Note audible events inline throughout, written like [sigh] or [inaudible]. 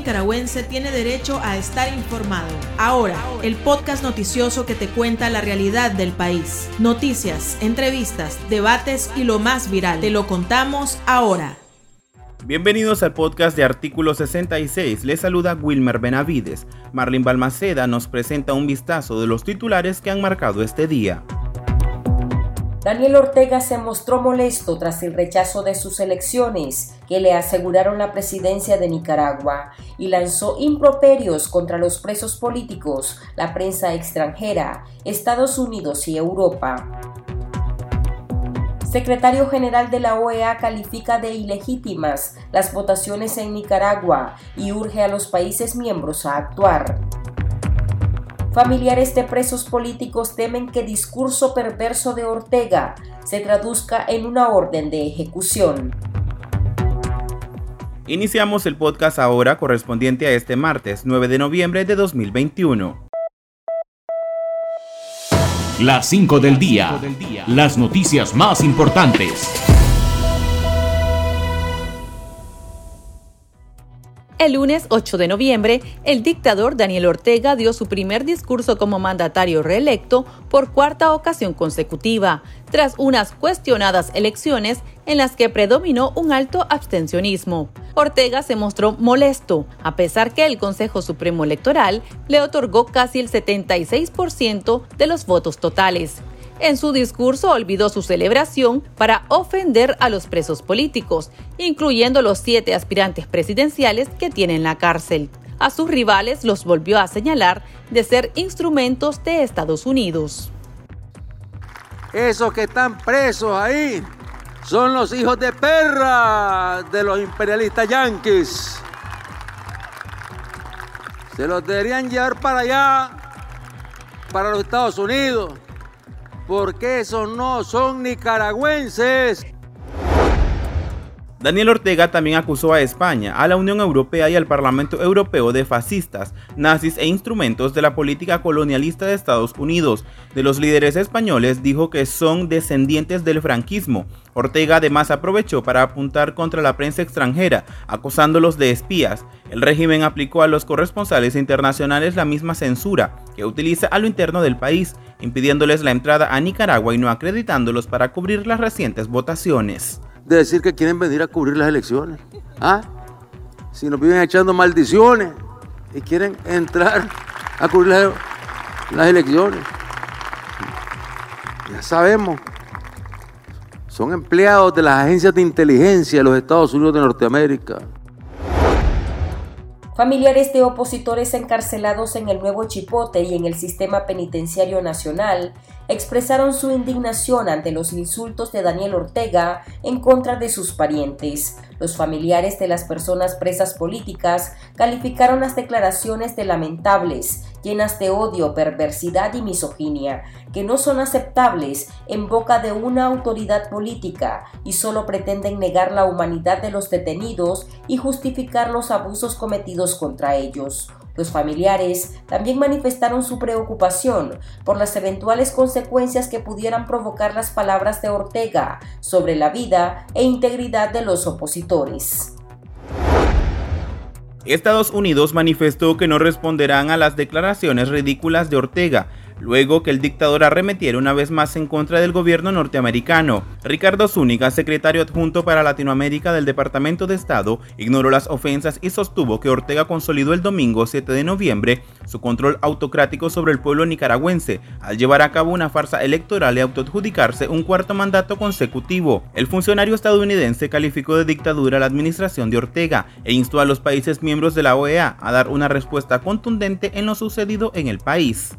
nicaragüense tiene derecho a estar informado. Ahora, el podcast noticioso que te cuenta la realidad del país. Noticias, entrevistas, debates y lo más viral. Te lo contamos ahora. Bienvenidos al podcast de Artículo 66. Les saluda Wilmer Benavides. Marlene Balmaceda nos presenta un vistazo de los titulares que han marcado este día. Daniel Ortega se mostró molesto tras el rechazo de sus elecciones que le aseguraron la presidencia de Nicaragua y lanzó improperios contra los presos políticos, la prensa extranjera, Estados Unidos y Europa. Secretario General de la OEA califica de ilegítimas las votaciones en Nicaragua y urge a los países miembros a actuar. Familiares de presos políticos temen que discurso perverso de Ortega se traduzca en una orden de ejecución. Iniciamos el podcast ahora correspondiente a este martes 9 de noviembre de 2021. Las 5 del día. Las noticias más importantes. El lunes 8 de noviembre, el dictador Daniel Ortega dio su primer discurso como mandatario reelecto por cuarta ocasión consecutiva, tras unas cuestionadas elecciones en las que predominó un alto abstencionismo. Ortega se mostró molesto, a pesar que el Consejo Supremo Electoral le otorgó casi el 76% de los votos totales. En su discurso olvidó su celebración para ofender a los presos políticos, incluyendo los siete aspirantes presidenciales que tienen en la cárcel. A sus rivales los volvió a señalar de ser instrumentos de Estados Unidos. Esos que están presos ahí son los hijos de perra de los imperialistas yanquis. Se los deberían llevar para allá, para los Estados Unidos porque esos no son nicaragüenses. Daniel Ortega también acusó a España, a la Unión Europea y al Parlamento Europeo de fascistas, nazis e instrumentos de la política colonialista de Estados Unidos. De los líderes españoles dijo que son descendientes del franquismo. Ortega además aprovechó para apuntar contra la prensa extranjera, acusándolos de espías. El régimen aplicó a los corresponsales internacionales la misma censura que utiliza a lo interno del país, impidiéndoles la entrada a Nicaragua y no acreditándolos para cubrir las recientes votaciones. De decir que quieren venir a cubrir las elecciones. ¿Ah? Si nos viven echando maldiciones y quieren entrar a cubrir las, las elecciones. Ya sabemos. Son empleados de las agencias de inteligencia de los Estados Unidos de Norteamérica. Familiares de opositores encarcelados en el Nuevo Chipote y en el Sistema Penitenciario Nacional expresaron su indignación ante los insultos de Daniel Ortega en contra de sus parientes. Los familiares de las personas presas políticas calificaron las declaraciones de lamentables, llenas de odio, perversidad y misoginia, que no son aceptables en boca de una autoridad política y solo pretenden negar la humanidad de los detenidos y justificar los abusos cometidos contra ellos. Los familiares también manifestaron su preocupación por las eventuales consecuencias que pudieran provocar las palabras de Ortega sobre la vida e integridad de los opositores. Estados Unidos manifestó que no responderán a las declaraciones ridículas de Ortega luego que el dictador arremetiera una vez más en contra del gobierno norteamericano. Ricardo Zúñiga, secretario adjunto para Latinoamérica del Departamento de Estado, ignoró las ofensas y sostuvo que Ortega consolidó el domingo 7 de noviembre su control autocrático sobre el pueblo nicaragüense al llevar a cabo una farsa electoral y autoadjudicarse un cuarto mandato consecutivo. El funcionario estadounidense calificó de dictadura la administración de Ortega e instó a los países miembros de la OEA a dar una respuesta contundente en lo sucedido en el país.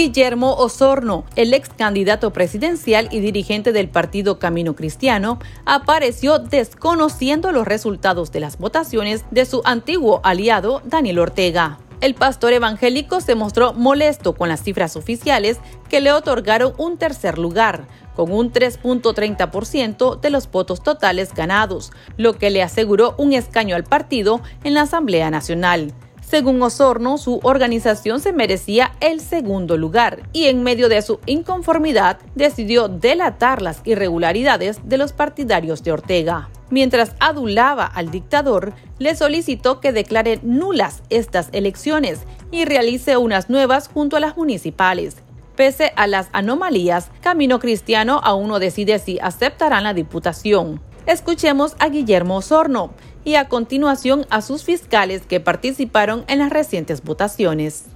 Guillermo Osorno, el ex candidato presidencial y dirigente del partido Camino Cristiano, apareció desconociendo los resultados de las votaciones de su antiguo aliado Daniel Ortega. El pastor evangélico se mostró molesto con las cifras oficiales que le otorgaron un tercer lugar, con un 3.30% de los votos totales ganados, lo que le aseguró un escaño al partido en la Asamblea Nacional. Según Osorno, su organización se merecía el segundo lugar y en medio de su inconformidad decidió delatar las irregularidades de los partidarios de Ortega. Mientras adulaba al dictador, le solicitó que declare nulas estas elecciones y realice unas nuevas junto a las municipales. Pese a las anomalías, Camino Cristiano aún no decide si aceptarán la diputación. Escuchemos a Guillermo Osorno, y a continuación a sus fiscales que participaron en las recientes votaciones.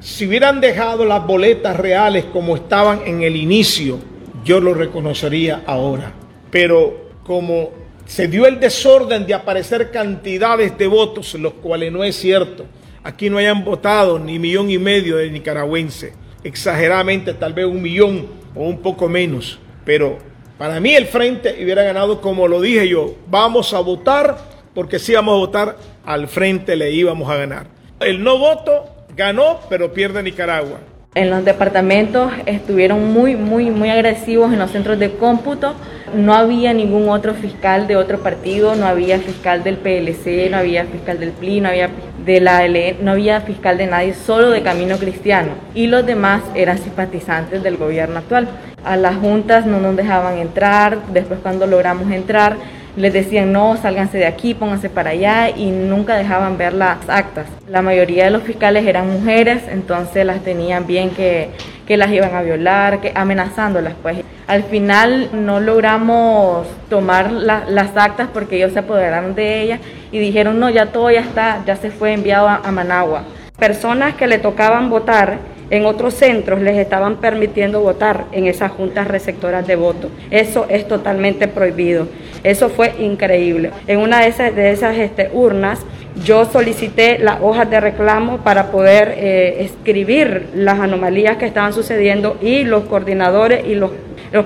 Si hubieran dejado las boletas reales como estaban en el inicio, yo lo reconocería ahora. Pero como se dio el desorden de aparecer cantidades de votos, los cuales no es cierto, aquí no hayan votado ni millón y medio de nicaragüenses, exageradamente tal vez un millón o un poco menos, pero para mí el frente hubiera ganado como lo dije yo, vamos a votar porque si íbamos a votar al frente le íbamos a ganar. El no voto ganó, pero pierde Nicaragua. En los departamentos estuvieron muy, muy, muy agresivos en los centros de cómputo. No había ningún otro fiscal de otro partido, no había fiscal del PLC, no había fiscal del PLI, no había de la LN, no había fiscal de nadie, solo de Camino Cristiano. Y los demás eran simpatizantes del gobierno actual. A las juntas no nos dejaban entrar, después cuando logramos entrar les decían no, sálganse de aquí, pónganse para allá y nunca dejaban ver las actas. La mayoría de los fiscales eran mujeres, entonces las tenían bien que, que las iban a violar, que amenazándolas pues. Al final no logramos tomar las actas porque ellos se apoderaron de ellas y dijeron no, ya todo ya está, ya se fue enviado a Managua. Personas que le tocaban votar en otros centros les estaban permitiendo votar en esas juntas receptoras de voto. Eso es totalmente prohibido. Eso fue increíble. En una de esas, este, urnas yo solicité las hojas de reclamo para poder eh, escribir las anomalías que estaban sucediendo y los coordinadores y los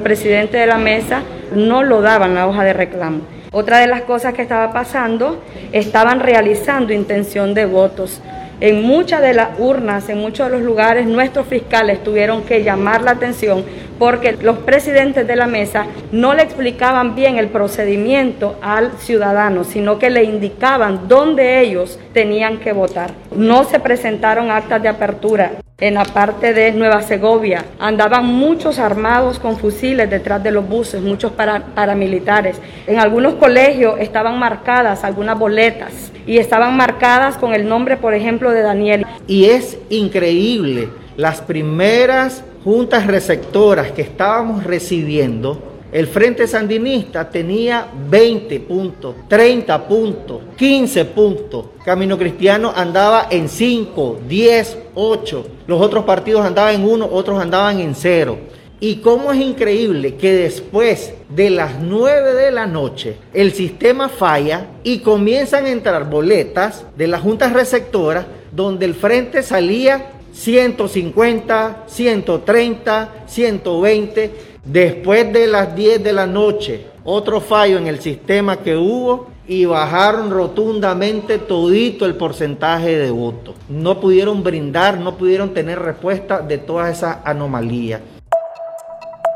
presidentes de la mesa no lo daban la hoja de reclamo. Otra de las cosas que estaba pasando, estaban realizando intención de votos. En muchas de las urnas, en muchos de los lugares, nuestros fiscales tuvieron que llamar la atención porque los presidentes de la mesa no le explicaban bien el procedimiento al ciudadano, sino que le indicaban dónde ellos tenían que votar. No se presentaron actas de apertura en la parte de Nueva Segovia. Andaban muchos armados con fusiles detrás de los buses, muchos paramilitares. En algunos colegios estaban marcadas algunas boletas y estaban marcadas con el nombre, por ejemplo, de Daniel. Y es increíble, las primeras juntas receptoras que estábamos recibiendo el Frente Sandinista tenía 20 puntos, 30 puntos, 15 puntos. Camino Cristiano andaba en 5, 10, 8. Los otros partidos andaban en 1, otros andaban en 0. Y cómo es increíble que después de las 9 de la noche el sistema falla y comienzan a entrar boletas de las juntas receptoras donde el frente salía 150, 130, 120 Después de las 10 de la noche, otro fallo en el sistema que hubo y bajaron rotundamente todito el porcentaje de votos. No pudieron brindar, no pudieron tener respuesta de todas esas anomalías.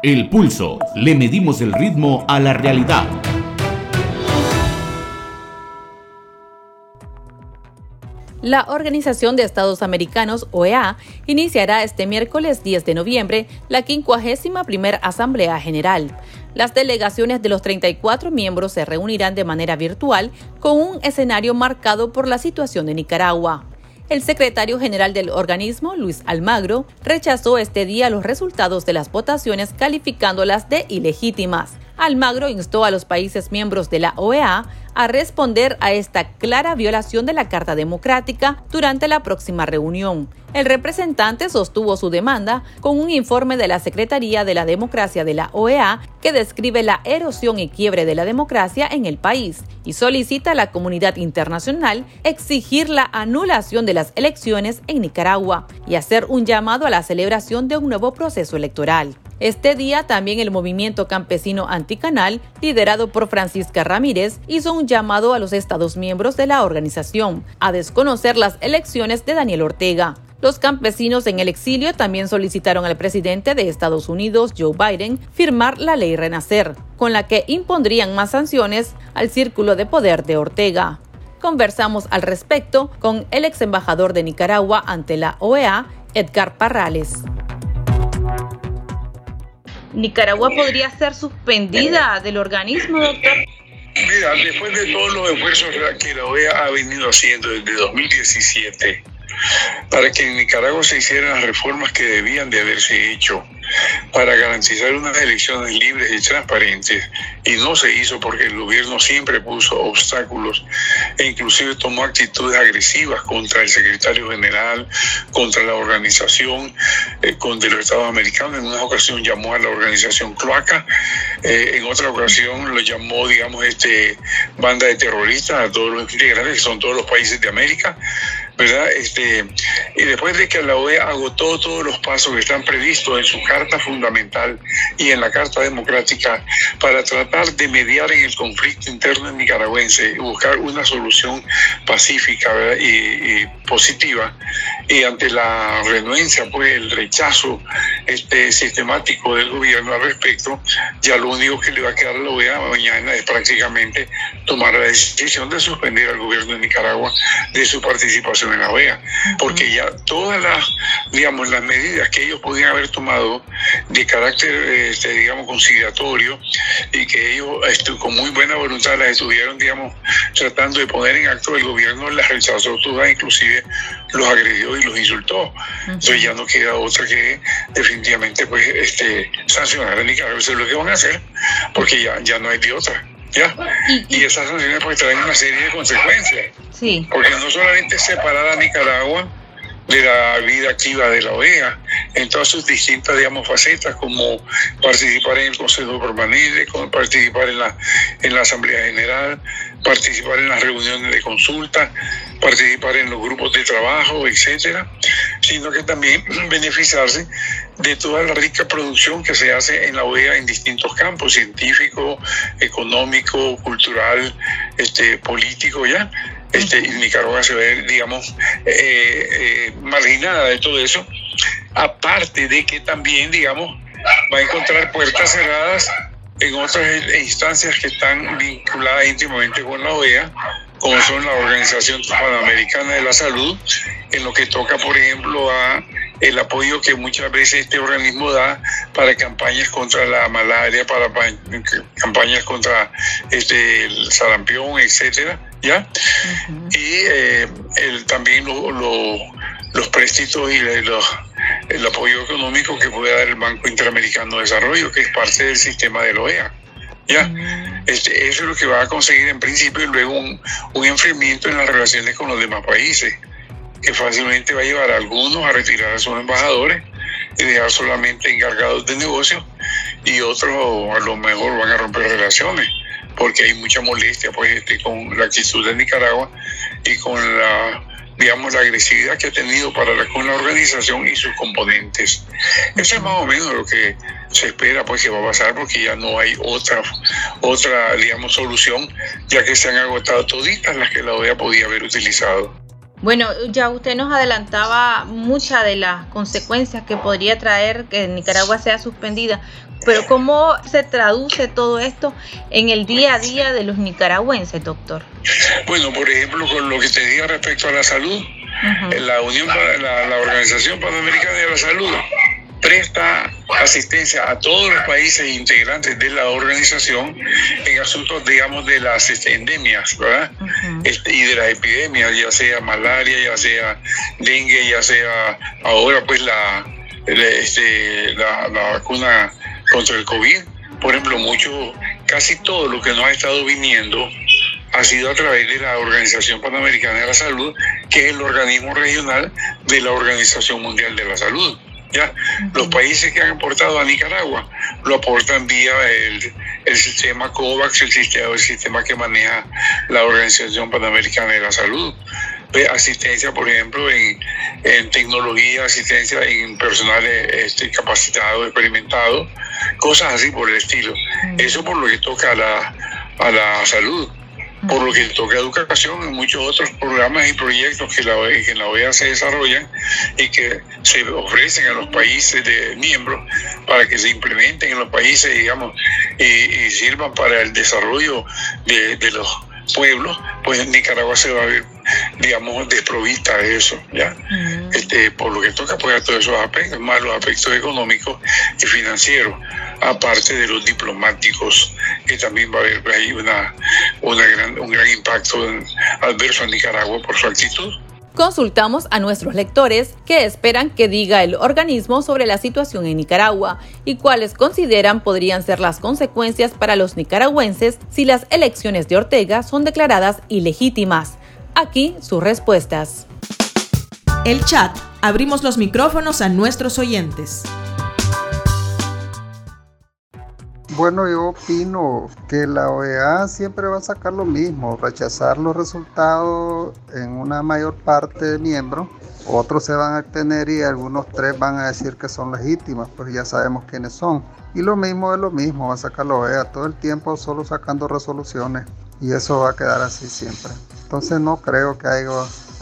El pulso. Le medimos el ritmo a la realidad. La Organización de Estados Americanos, OEA, iniciará este miércoles 10 de noviembre la 51 primera Asamblea General. Las delegaciones de los 34 miembros se reunirán de manera virtual con un escenario marcado por la situación de Nicaragua. El secretario general del organismo, Luis Almagro, rechazó este día los resultados de las votaciones calificándolas de ilegítimas. Almagro instó a los países miembros de la OEA a responder a esta clara violación de la Carta Democrática durante la próxima reunión. El representante sostuvo su demanda con un informe de la Secretaría de la Democracia de la OEA que describe la erosión y quiebre de la democracia en el país y solicita a la comunidad internacional exigir la anulación de las elecciones en Nicaragua y hacer un llamado a la celebración de un nuevo proceso electoral. Este día también el movimiento campesino anticanal, liderado por Francisca Ramírez, hizo un llamado a los Estados miembros de la organización a desconocer las elecciones de Daniel Ortega. Los campesinos en el exilio también solicitaron al presidente de Estados Unidos, Joe Biden, firmar la ley Renacer, con la que impondrían más sanciones al círculo de poder de Ortega. conversamos al respecto con el ex embajador de Nicaragua ante la OEA, Edgar Parrales. ¿Nicaragua podría ser suspendida del organismo, doctor? Mira, después de todos los esfuerzos que la OEA ha venido haciendo desde 2017 para que en Nicaragua se hicieran las reformas que debían de haberse hecho, para garantizar unas elecciones libres y transparentes y no se hizo porque el gobierno siempre puso obstáculos e inclusive tomó actitudes agresivas contra el secretario general, contra la organización, eh, contra los Estados americanos. En una ocasión llamó a la organización Cloaca, eh, en otra ocasión lo llamó, digamos, este banda de terroristas a todos los integrantes, que son todos los países de América. ¿Verdad? Este, y después de que la OEA agotó todos los pasos que están previstos en su carta fundamental y en la carta democrática para tratar de mediar en el conflicto interno nicaragüense y buscar una solución pacífica y, positiva, y ante la renuencia, pues el rechazo este, sistemático del gobierno al respecto, ya lo único que le va a quedar a la OEA mañana es prácticamente tomar la decisión de suspender al gobierno de Nicaragua de su participación en la OEA, porque ya todas las, digamos, las medidas que ellos podían haber tomado de carácter, este, digamos, conciliatorio y que ellos este, con muy buena voluntad las estuvieron, digamos, tratando de poner en acto el gobierno, las rechazó todas, inclusive los agredió y los insultó. Entonces ya no queda otra que definitivamente pues este sancionar a Nicaragua. Eso es lo que van a hacer, porque ya, ya no hay de otra. ¿Ya? Y, esas sanciones pues traen una serie de consecuencias. Sí. Porque no solamente separar a Nicaragua de la vida activa de la OEA en todas sus distintas digamos facetas como participar en el Consejo Permanente, como participar en la en la Asamblea General, participar en las reuniones de consulta, participar en los grupos de trabajo, etcétera, sino que también [clears throat] beneficiarse de toda la rica producción que se hace en la OEA en distintos campos, científico, económico, cultural, este, político, ¿ya? Este, y Nicaragua se ve, digamos, eh, eh, marginada de todo eso, aparte de que también, digamos, va a encontrar puertas cerradas en otras instancias que están vinculadas íntimamente con la OEA, como son la Organización Panamericana de la Salud, en lo que toca, por ejemplo, a el apoyo que muchas veces este organismo da para campañas contra la malaria, para campañas contra este, el sarampión, etcétera, ¿ya? Y eh, el, también los préstitos y el apoyo económico que puede dar el Banco Interamericano de Desarrollo, que es parte del sistema de la OEA. ¿ya? Este, eso es lo que va a conseguir en principio y luego un, un enfriamiento en las relaciones con los demás países que fácilmente va a llevar a algunos a retirar a sus embajadores y dejar solamente encargados de negocios y otros a lo mejor van a romper relaciones porque hay mucha molestia pues este, con la actitud de Nicaragua y con la digamos la agresividad que ha tenido para la, con la organización y sus componentes. Eso es más o menos lo que se espera pues que va a pasar porque ya no hay otra otra digamos solución ya que se han agotado toditas las que la OEA podía haber utilizado. Bueno, ya usted nos adelantaba muchas de las consecuencias que podría traer que Nicaragua sea suspendida, pero ¿cómo se traduce todo esto en el día a día de los nicaragüenses, doctor? Bueno, por ejemplo, con lo que te diga respecto a la salud, la Unión, la, la Organización Panamericana de la Salud presta asistencia a todos los países integrantes de la organización en asuntos, digamos, de las endemias, ¿verdad? Este, y de las epidemias, ya sea malaria, ya sea dengue, ya sea ahora pues la, este, la, vacuna contra el COVID. Por ejemplo, mucho, casi todo lo que nos ha estado viniendo ha sido a través de la Organización Panamericana de la Salud, que es el organismo regional de la Organización Mundial de la Salud. ¿ya? Los países que han aportado a Nicaragua lo aportan vía el, el sistema COVAX, el sistema, el sistema que maneja la Organización Panamericana de la Salud. Asistencia, por ejemplo, en, en tecnología, asistencia en personal este, capacitado, experimentado, cosas así por el estilo. Eso por lo que toca a la, a la salud por lo que toca educación y muchos otros programas y proyectos que, la, que en la OEA se desarrollan y que se ofrecen a los países de miembros para que se implementen en los países, digamos, y, sirvan para el desarrollo de, los pueblos, pues Nicaragua se va a ver, digamos, desprovista de eso, ¿ya? este, por lo que toca pues a todos esos aspectos, más los aspectos económicos y financieros, aparte de los diplomáticos, que también va a haber ahí una, una gran, un gran impacto adverso a Nicaragua por su actitud. Consultamos a nuestros lectores qué esperan que diga el organismo sobre la situación en Nicaragua y cuáles consideran podrían ser las consecuencias para los nicaragüenses si las elecciones de Ortega son declaradas ilegítimas. Aquí sus respuestas. El chat. Abrimos los micrófonos a nuestros oyentes. Bueno, yo opino que la OEA siempre va a sacar lo mismo, rechazar los resultados en una mayor parte de miembros. Otros se van a tener y algunos tres van a decir que son legítimas, pues ya sabemos quiénes son. Y lo mismo es lo mismo, va a sacar la OEA todo el tiempo solo sacando resoluciones y eso va a quedar así siempre. Entonces no creo que haya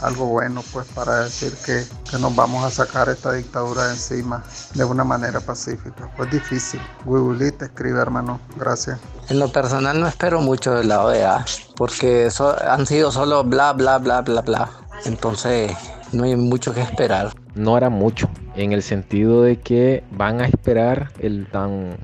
algo bueno pues para decir que, que, nos vamos a sacar esta dictadura de encima de una manera pacífica. Pues difícil. Google escribe hermano. Gracias. En lo personal no espero mucho de la OEA porque eso han sido solo bla bla bla bla bla. Entonces no hay mucho que esperar. No hará mucho en el sentido de que van a esperar el tan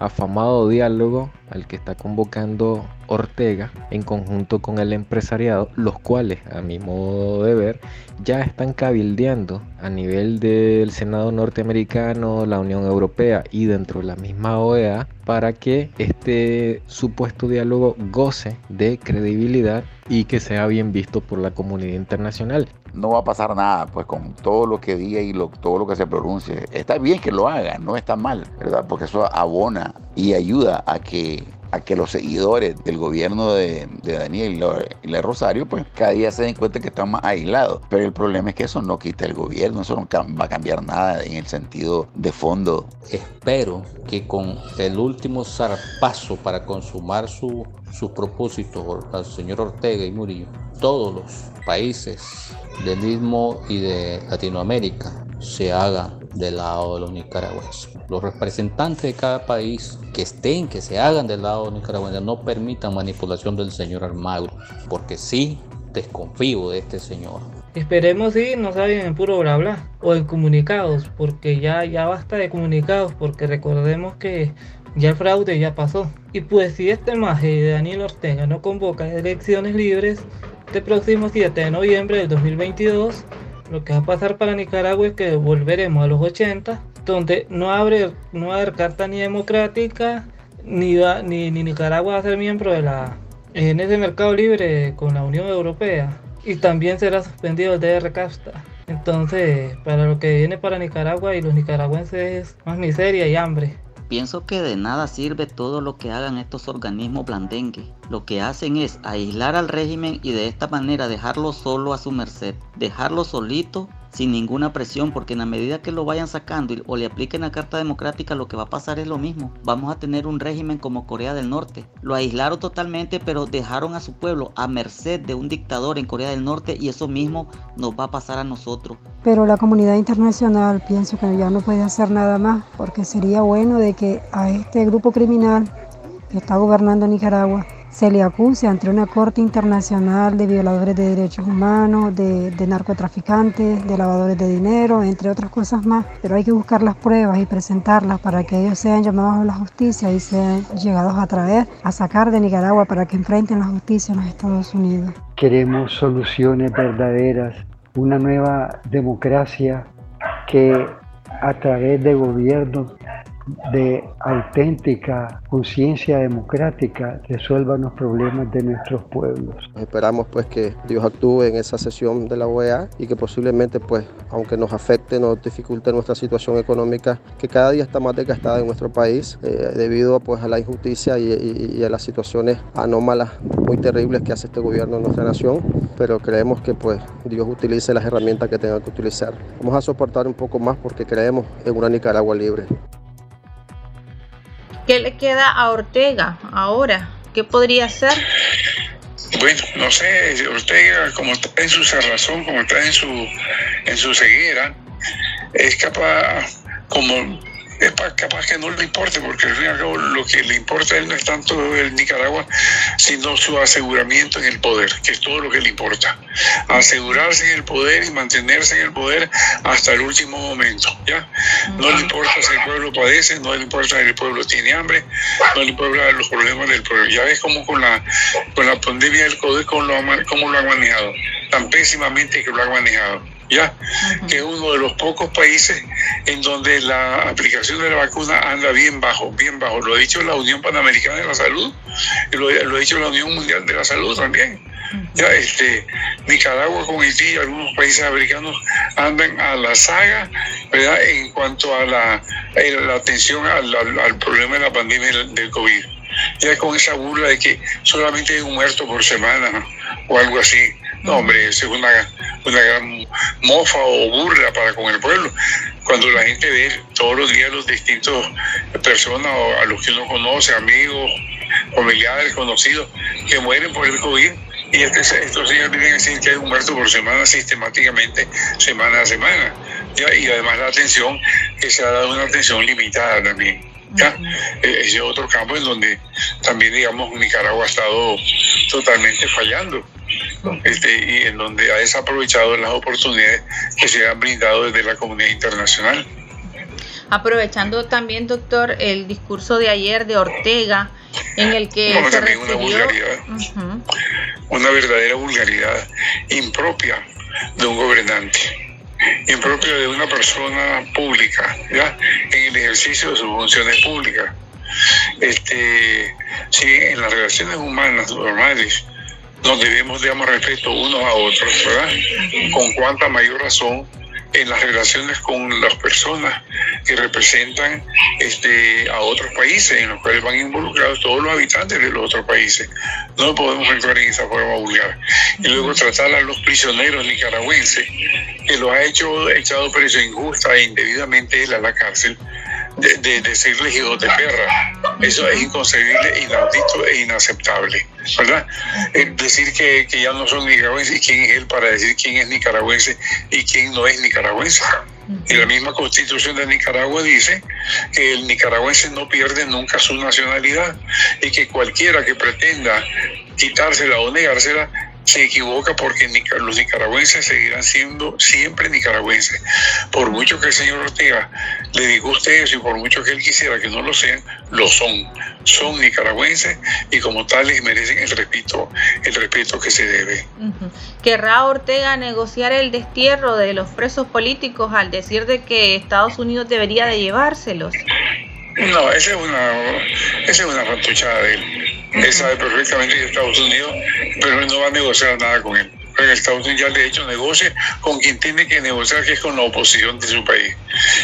afamado diálogo al que está convocando Ortega en conjunto con el empresariado, los cuales, a mi modo de ver, ya están cabildeando a nivel del Senado norteamericano, la Unión Europea y dentro de la misma OEA para que este supuesto diálogo goce de credibilidad y que sea bien visto por la comunidad internacional. No va a pasar nada, pues con todo lo que diga y todo lo que se pronuncie. Está bien que lo haga, no está mal, ¿verdad? Porque eso abona y ayuda a que a que los seguidores del gobierno de, Daniel y la Rosario, pues cada día se den cuenta que están más aislados. Pero el problema es que eso no quita el gobierno, eso no va a cambiar nada en el sentido de fondo. Espero que con el último zarpazo para consumar su, sus propósitos al señor Ortega y Murillo, todos los países del mismo y de Latinoamérica se hagan del lado de los nicaragüenses. Los representantes de cada país que estén, que se hagan del lado nicaragüense, no permitan manipulación del señor Almagro, porque sí desconfío de este señor. Esperemos si no saben en puro bla bla o en comunicados, porque ya, ya basta de comunicados, porque recordemos que ya el fraude ya pasó. Y pues si este maje de Daniel Ortega no convoca elecciones libres, este próximo 7 de noviembre del 2022, lo que va a pasar para Nicaragua es que volveremos a los 80, donde no, abre, no va a haber carta ni democrática, ni, ni, ni Nicaragua va a ser miembro de la en ese mercado libre con la Unión Europea y también será suspendido el DR CAFTA. Entonces, para lo que viene para Nicaragua y los nicaragüenses es más miseria y hambre. Pienso que de nada sirve todo lo que hagan estos organismos blandengue. Lo que hacen es aislar al régimen y de esta manera dejarlo solo a su merced, dejarlo solito sin ninguna presión, porque en la medida que lo vayan sacando o le apliquen la Carta Democrática, lo que va a pasar es lo mismo. Vamos a tener un régimen como Corea del Norte. Lo aislaron totalmente, pero dejaron a su pueblo a merced de un dictador en Corea del Norte y eso mismo nos va a pasar a nosotros. Pero la comunidad internacional pienso que ya no puede hacer nada más, porque sería bueno de que a este grupo criminal que está gobernando Nicaragua se le acuse ante una corte internacional de violadores de derechos humanos, de, narcotraficantes, de lavadores de dinero, entre otras cosas más. Pero hay que buscar las pruebas y presentarlas para que ellos sean llamados a la justicia y sean llegados a traer, a sacar de Nicaragua para que enfrenten la justicia en los Estados Unidos. Queremos soluciones verdaderas, una nueva democracia que a través de gobiernos de auténtica conciencia democrática resuelvan los problemas de nuestros pueblos. Esperamos pues que Dios actúe en esa sesión de la OEA y que posiblemente pues aunque nos afecte, nos dificulte nuestra situación económica que cada día está más desgastada en nuestro país eh, debido pues a la injusticia y, a las situaciones anómalas muy terribles que hace este gobierno en nuestra nación, pero creemos que pues Dios utilice las herramientas que tenga que utilizar. Vamos a soportar un poco más porque creemos en una Nicaragua libre. ¿Qué le queda a Ortega ahora? ¿Qué podría hacer? Bueno, no sé, Ortega, como está en su cerrazón, como está en su, en su ceguera, es capaz, como es capaz que no le importe, porque al fin y al cabo lo que le importa a él no es tanto el Nicaragua, sino su aseguramiento en el poder, que es todo lo que le importa. Asegurarse en el poder y mantenerse en el poder hasta el último momento. ¿ya? No le importa si el pueblo padece, no le importa si el pueblo tiene hambre, no le importa los problemas del pueblo. Ya ves cómo con la, con la pandemia del COVID, cómo lo, cómo lo han manejado, tan pésimamente que lo han manejado ya que es uno de los pocos países en donde la aplicación de la vacuna anda bien bajo, bien bajo. Lo ha dicho la Unión Panamericana de la Salud, y lo, ha dicho la Unión Mundial de la Salud también. Ya, este, Nicaragua con Haití y algunos países africanos andan a la saga, ¿verdad? En cuanto a la, eh, la atención al, al, problema de la pandemia del COVID. Ya con esa burla de que solamente hay un muerto por semana o algo así. No, hombre, eso es una, una gran mofa o burla para con el pueblo. Cuando la gente ve todos los días los distintos personas a los que uno conoce, amigos, familiares, conocidos, que mueren por el COVID, y este, estos días vienen a decir que hay un muerto por semana sistemáticamente, semana a semana. Y además la atención, que se ha dado una atención limitada también. ¿ya? Eh, ese es otro campo en donde también, digamos, Nicaragua ha estado totalmente fallando este, y en donde ha desaprovechado las oportunidades que se han brindado desde la comunidad internacional. Aprovechando también, doctor, el discurso de ayer de Ortega, en el que se refirió... una vulgaridad, una verdadera vulgaridad impropia de un gobernante, impropia de una persona pública, ¿ya? en el ejercicio de sus funciones públicas. Este, sí, en las relaciones humanas normales, nos debemos dar respeto unos a otros, ¿verdad? Con cuánta mayor razón en las relaciones con las personas que representan este, a otros países, en los cuales van involucrados todos los habitantes de los otros países. No podemos actuar en esa forma vulgar. Y luego tratar a los prisioneros nicaragüenses, que los ha hecho echado preso injusta e indebidamente a la cárcel, de, de decirles hijos de perra. Eso es inconcebible, inaudito e inaceptable, ¿verdad? decir que, que, ya no son nicaragüenses y quién es él para decir quién es nicaragüense y quién no es nicaragüense. Y la misma constitución de Nicaragua dice que el nicaragüense no pierde nunca su nacionalidad y que cualquiera que pretenda quitársela o negársela se equivoca porque los nicaragüenses seguirán siendo siempre nicaragüenses. Por mucho que el señor Ortega le disguste eso y por mucho que él quisiera que no lo sean, lo son. Son nicaragüenses y como tales merecen el respeto, el respeto que se debe. ¿Querrá Ortega negociar el destierro de los presos políticos al decir de que Estados Unidos debería de llevárselos? No, esa es una, esa es una fantuchada de él. Él sabe perfectamente que Estados Unidos, pero él no va a negociar nada con él. Porque Estados Unidos ya le ha hecho negocio con quien tiene que negociar, que es con la oposición de su país.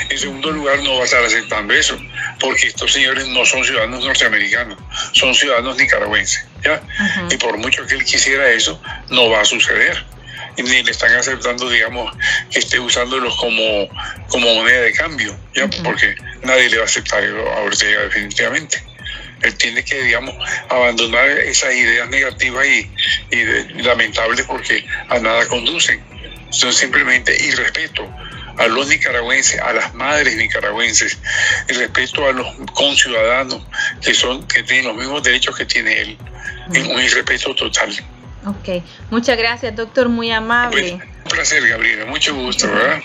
En segundo lugar, no va a estar aceptando eso, porque estos señores no son ciudadanos norteamericanos, son ciudadanos nicaragüenses. ¿ya? Y por mucho que él quisiera eso, no va a suceder ni le están aceptando, digamos, que esté usándolos como, como moneda de cambio, ¿ya? porque nadie le va a aceptar a Ortega definitivamente. Él tiene que, digamos, abandonar esas ideas negativas y, lamentables porque a nada conducen. Son simplemente irrespeto a los nicaragüenses, a las madres nicaragüenses, el respeto a los conciudadanos que son que tienen los mismos derechos que tiene él, un irrespeto total. Ok, muchas gracias, doctor, muy amable. un placer, Gabriela, mucho gusto, ¿verdad?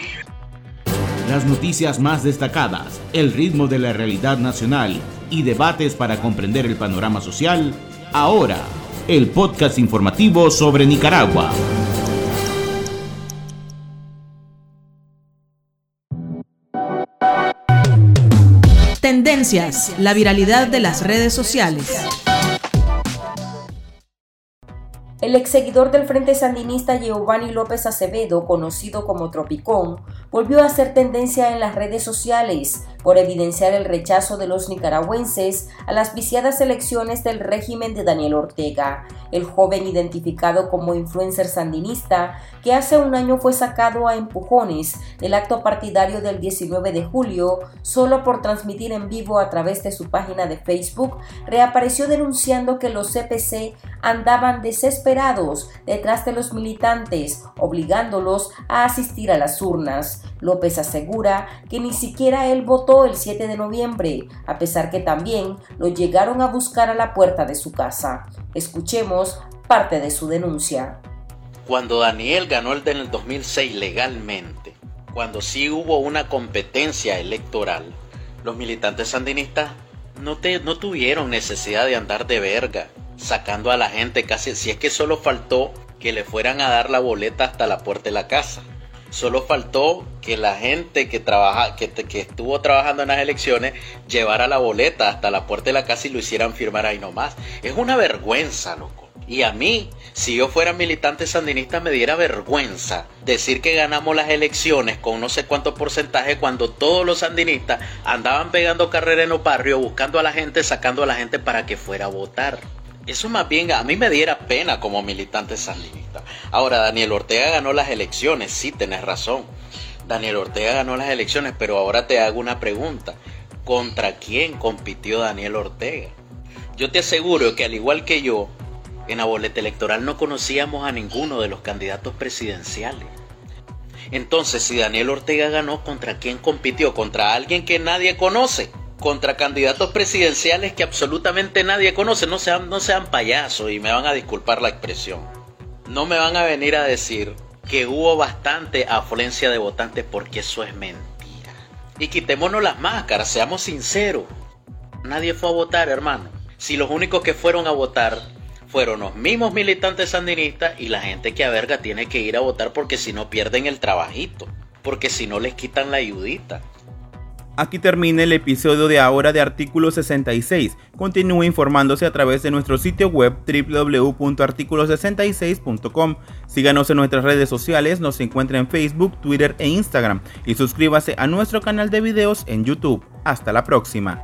Las noticias más destacadas, el ritmo de la realidad nacional y debates para comprender el panorama social, ahora, el podcast informativo sobre Nicaragua. Tendencias, la viralidad de las redes sociales. El ex seguidor del Frente Sandinista Giovanni López Acevedo, conocido como Tropicón, volvió a hacer tendencia en las redes sociales por evidenciar el rechazo de los nicaragüenses a las viciadas elecciones del régimen de Daniel Ortega, el joven identificado como influencer sandinista que hace un año fue sacado a empujones del acto partidario del 19 de julio solo por transmitir en vivo a través de su página de Facebook, reapareció denunciando que los CPC andaban desesperados detrás de los militantes, obligándolos a asistir a las urnas. López asegura que ni siquiera él votó el 7 de noviembre, a pesar que también lo llegaron a buscar a la puerta de su casa. Escuchemos parte de su denuncia. Cuando Daniel ganó el del 2006 legalmente, cuando sí hubo una competencia electoral, los militantes sandinistas no, te, no tuvieron necesidad de andar de verga, sacando a la gente casi, si es que solo faltó que le fueran a dar la boleta hasta la puerta de la casa. Solo faltó que la gente que, trabaja, que, que estuvo trabajando en las elecciones llevara la boleta hasta la puerta de la casa y lo hicieran firmar ahí nomás. Es una vergüenza, loco. Y a mí, si yo fuera militante sandinista, me diera vergüenza decir que ganamos las elecciones con no sé cuánto porcentaje cuando todos los sandinistas andaban pegando carrera en los barrios, buscando a la gente, sacando a la gente para que fuera a votar. Eso más bien a mí me diera pena como militante sandinista. Ahora, Daniel Ortega ganó las elecciones, sí, tenés razón. Daniel Ortega ganó las elecciones, pero ahora te hago una pregunta. ¿Contra quién compitió Daniel Ortega? Yo te aseguro que al igual que yo, en la boleta electoral no conocíamos a ninguno de los candidatos presidenciales. Entonces, si Daniel Ortega ganó, ¿contra quién compitió? Contra alguien que nadie conoce contra candidatos presidenciales que absolutamente nadie conoce. No sean, no sean payasos y me van a disculpar la expresión. No me van a venir a decir que hubo bastante afluencia de votantes porque eso es mentira. Y quitémonos las máscaras, seamos sinceros. Nadie fue a votar, hermano. Si los únicos que fueron a votar fueron los mismos militantes sandinistas y la gente que a verga tiene que ir a votar porque si no pierden el trabajito. Porque si no les quitan la ayudita. Aquí termina el episodio de ahora de Artículo 66. Continúe informándose a través de nuestro sitio web www.articulo66.com. Síganos en nuestras redes sociales, nos encuentra en Facebook, Twitter e Instagram y suscríbase a nuestro canal de videos en YouTube. Hasta la próxima.